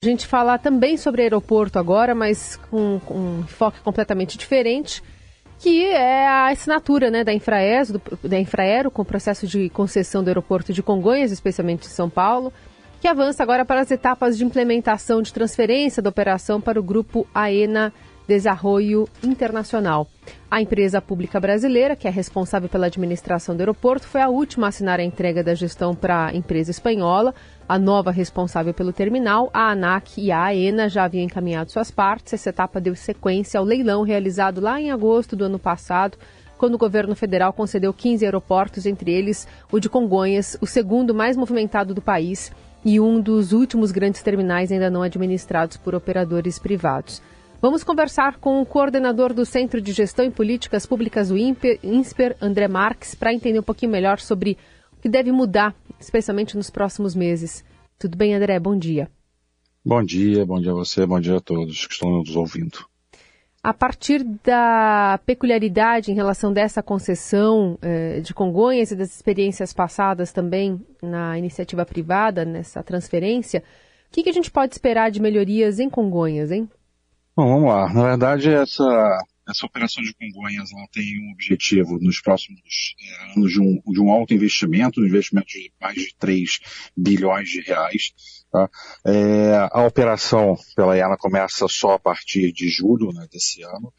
A gente falar também sobre aeroporto agora, mas com, com um enfoque completamente diferente, que é a assinatura né, da, Infraes, do, da Infraero com o processo de concessão do aeroporto de Congonhas, especialmente em São Paulo, que avança agora para as etapas de implementação de transferência da operação para o grupo AENA Desarrollo Internacional. A empresa pública brasileira, que é responsável pela administração do aeroporto, foi a última a assinar a entrega da gestão para a empresa espanhola. A nova responsável pelo terminal, a ANAC e a AENA já haviam encaminhado suas partes. Essa etapa deu sequência ao leilão realizado lá em agosto do ano passado, quando o governo federal concedeu 15 aeroportos, entre eles o de Congonhas, o segundo mais movimentado do país e um dos últimos grandes terminais ainda não administrados por operadores privados. Vamos conversar com o coordenador do Centro de Gestão e Políticas Públicas, o INSPER, André Marques, para entender um pouquinho melhor sobre que deve mudar, especialmente nos próximos meses. Tudo bem, André? Bom dia. Bom dia, bom dia a você, bom dia a todos que estão nos ouvindo. A partir da peculiaridade em relação dessa concessão eh, de Congonhas e das experiências passadas também na iniciativa privada, nessa transferência, o que, que a gente pode esperar de melhorias em Congonhas, hein? Bom, vamos lá. Na verdade, essa, essa operação de Congonhas ela tem um objetivo nos próximos é, anos de um, de um alto investimento, um investimento de mais de 3 bilhões de reais. Tá? É, a operação pela IANA começa só a partir de julho né, desse ano.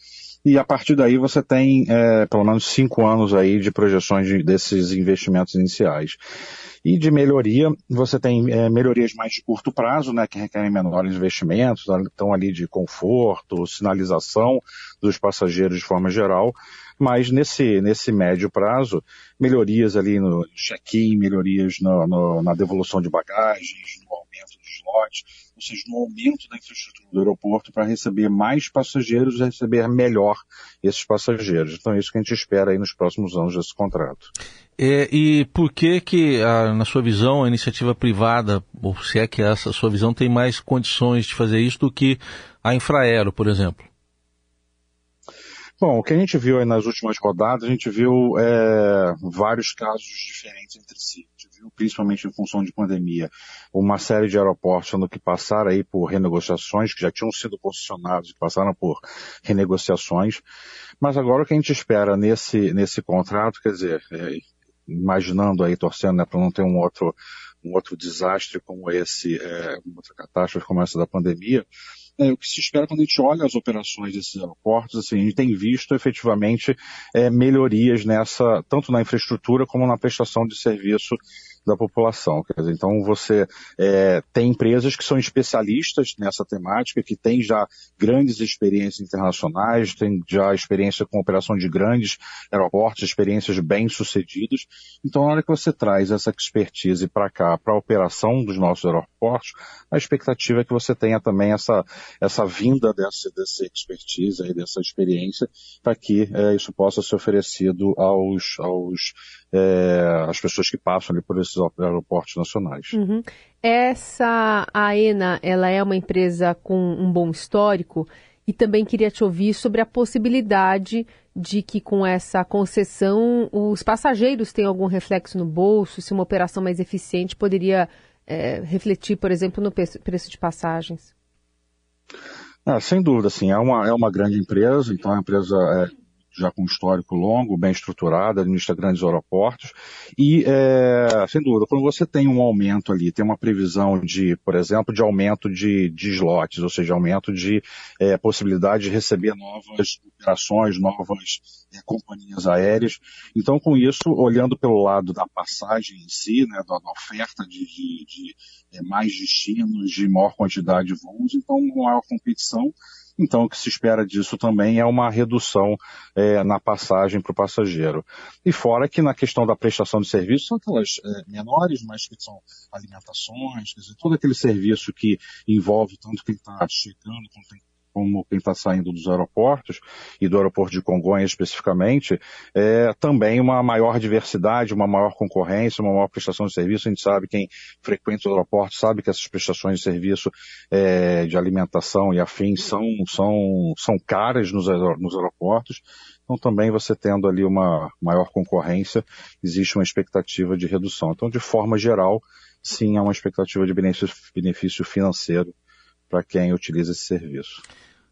E a partir daí você tem é, pelo menos cinco anos aí de projeções de, desses investimentos iniciais. E de melhoria, você tem é, melhorias mais de curto prazo, né, que requerem menores investimentos, então ali de conforto, sinalização dos passageiros de forma geral, mas nesse, nesse médio prazo, melhorias ali no check-in, melhorias no, no, na devolução de bagagens, no aumento de slots, ou seja, no aumento da infraestrutura do aeroporto para receber mais passageiros e receber melhor esses passageiros. Então é isso que a gente espera aí nos próximos anos desse contrato. É, e por que que, a, na sua visão, a iniciativa privada, ou se é que essa sua visão tem mais condições de fazer isso do que a Infraero, por exemplo? Bom, o que a gente viu aí nas últimas rodadas, a gente viu é, vários casos diferentes entre si. A gente viu, principalmente em função de pandemia, uma série de aeroportos tendo que passar aí por renegociações, que já tinham sido posicionados e passaram por renegociações. Mas agora o que a gente espera nesse, nesse contrato, quer dizer, é, imaginando aí, torcendo, né, para não ter um outro, um outro desastre como esse, é, outra catástrofe como essa da pandemia, é, o que se espera quando a gente olha as operações desses aeroportos, assim, a gente tem visto efetivamente é, melhorias nessa, tanto na infraestrutura como na prestação de serviço da população. Quer dizer, então você é, tem empresas que são especialistas nessa temática, que têm já grandes experiências internacionais, têm já experiência com operação de grandes aeroportos, experiências bem sucedidas. Então, na hora que você traz essa expertise para cá, para a operação dos nossos aeroportos, a expectativa é que você tenha também essa, essa vinda dessa, dessa expertise, aí, dessa experiência, para que é, isso possa ser oferecido aos, aos é, as pessoas que passam ali por esses aeroportos nacionais. Uhum. Essa AENA, ela é uma empresa com um bom histórico e também queria te ouvir sobre a possibilidade de que com essa concessão os passageiros tenham algum reflexo no bolso, se uma operação mais eficiente poderia é, refletir, por exemplo, no preço de passagens. Ah, sem dúvida, sim. É uma, é uma grande empresa, então é uma empresa é, já com histórico longo, bem estruturado, administra grandes aeroportos. E, é, sem dúvida, quando você tem um aumento ali, tem uma previsão de, por exemplo, de aumento de, de slots, ou seja, aumento de é, possibilidade de receber novas operações, novas é, companhias aéreas. Então, com isso, olhando pelo lado da passagem em si, né, da, da oferta de, de, de é, mais destinos, de maior quantidade de voos, então, maior competição então, o que se espera disso também é uma redução é, na passagem para o passageiro. E fora que na questão da prestação de serviço, são aquelas é, menores, mas que são alimentações, quer dizer, todo aquele serviço que envolve tanto quem está chegando quanto tem como quem está saindo dos aeroportos, e do aeroporto de Congonhas especificamente, é também uma maior diversidade, uma maior concorrência, uma maior prestação de serviço. A gente sabe, quem frequenta o aeroporto sabe que essas prestações de serviço é, de alimentação e afins são, são, são caras nos, nos aeroportos. Então também você tendo ali uma maior concorrência, existe uma expectativa de redução. Então, de forma geral, sim, há uma expectativa de benefício, benefício financeiro para quem utiliza esse serviço.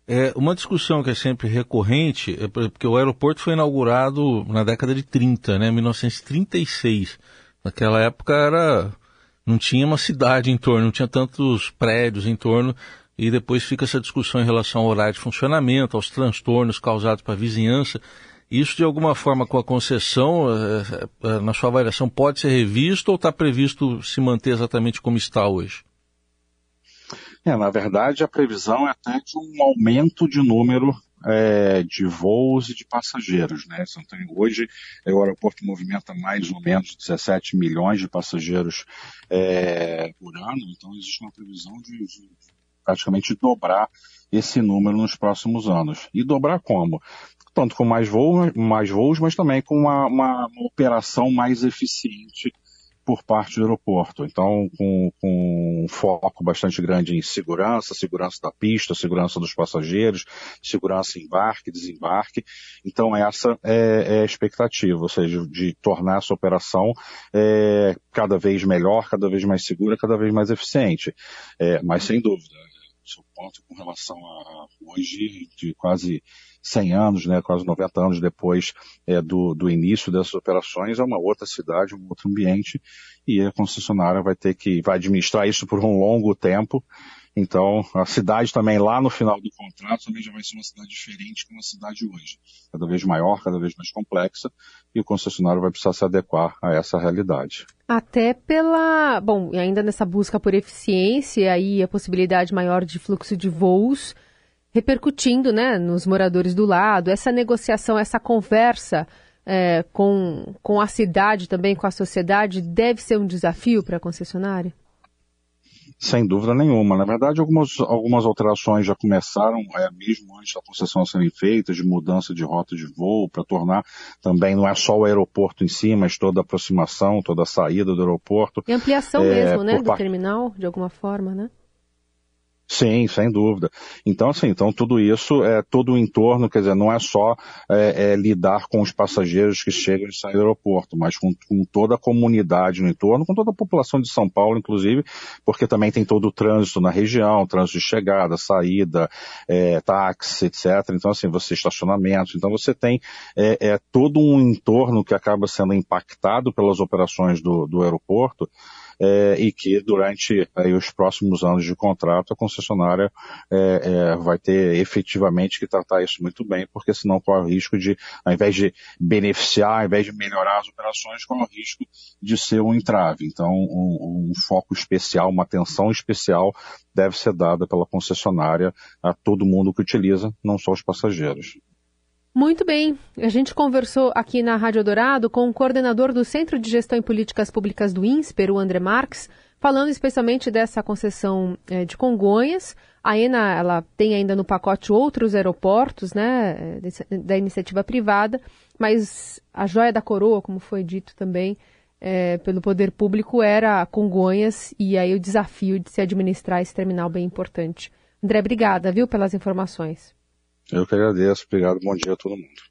É, uma discussão que é sempre recorrente, é porque o aeroporto foi inaugurado na década de 30, né, 1936. Naquela época era não tinha uma cidade em torno, não tinha tantos prédios em torno, e depois fica essa discussão em relação ao horário de funcionamento, aos transtornos causados para a vizinhança. Isso, de alguma forma, com a concessão, é, é, na sua avaliação, pode ser revisto ou está previsto se manter exatamente como está hoje? É, na verdade, a previsão é até de um aumento de número é, de voos e de passageiros. Né? Então, hoje, é, o aeroporto movimenta mais ou menos 17 milhões de passageiros é, por ano, então existe uma previsão de, de praticamente dobrar esse número nos próximos anos. E dobrar como? Tanto com mais voos, mais voos mas também com uma, uma, uma operação mais eficiente por parte do aeroporto. Então, com, com, um foco bastante grande em segurança, segurança da pista, segurança dos passageiros, segurança embarque, desembarque. Então, essa é, é a expectativa, ou seja, de tornar essa operação é, cada vez melhor, cada vez mais segura, cada vez mais eficiente. É, mas, sem dúvida, seu ponto com relação a hoje, de quase 100 anos, né, quase 90 anos depois é, do, do início dessas operações, é uma outra cidade, um outro ambiente, e a concessionária vai ter que, vai administrar isso por um longo tempo, então, a cidade também lá no final do contrato também já vai ser uma cidade diferente como a cidade hoje. Cada vez maior, cada vez mais complexa, e o concessionário vai precisar se adequar a essa realidade. Até pela, bom, ainda nessa busca por eficiência aí a possibilidade maior de fluxo de voos, repercutindo né, nos moradores do lado, essa negociação, essa conversa é, com, com a cidade também, com a sociedade, deve ser um desafio para a concessionária? Sem dúvida nenhuma. Na verdade, algumas, algumas alterações já começaram, é, mesmo antes da concessão serem feitas, de mudança de rota de voo, para tornar também, não é só o aeroporto em si, mas toda a aproximação, toda a saída do aeroporto. E ampliação é, mesmo, né, do terminal, de alguma forma, né? Sim, sem dúvida. Então, assim, então tudo isso é todo o entorno, quer dizer, não é só é, é, lidar com os passageiros que chegam e saem do aeroporto, mas com, com, toda a comunidade no entorno, com toda a população de São Paulo, inclusive, porque também tem todo o trânsito na região, trânsito de chegada, saída, é, táxi, etc. Então, assim, você estacionamento. Então, você tem é, é, todo um entorno que acaba sendo impactado pelas operações do, do aeroporto é, e que durante aí, os próximos anos de contrato a concessionária é, é, vai ter efetivamente que tratar isso muito bem, porque senão corre o risco de, ao invés de beneficiar, ao invés de melhorar as operações, corre o risco de ser um entrave. Então, um, um foco especial, uma atenção especial deve ser dada pela concessionária a todo mundo que utiliza, não só os passageiros. Muito bem. A gente conversou aqui na Rádio Dourado com o coordenador do Centro de Gestão e Políticas Públicas do INSPER, o André Marques, falando especialmente dessa concessão é, de Congonhas. A ENA ela tem ainda no pacote outros aeroportos né, da iniciativa privada, mas a joia da coroa, como foi dito também é, pelo poder público, era Congonhas e aí o desafio de se administrar esse terminal bem importante. André, obrigada, viu, pelas informações. Eu que agradeço. Obrigado. Bom dia a todo mundo.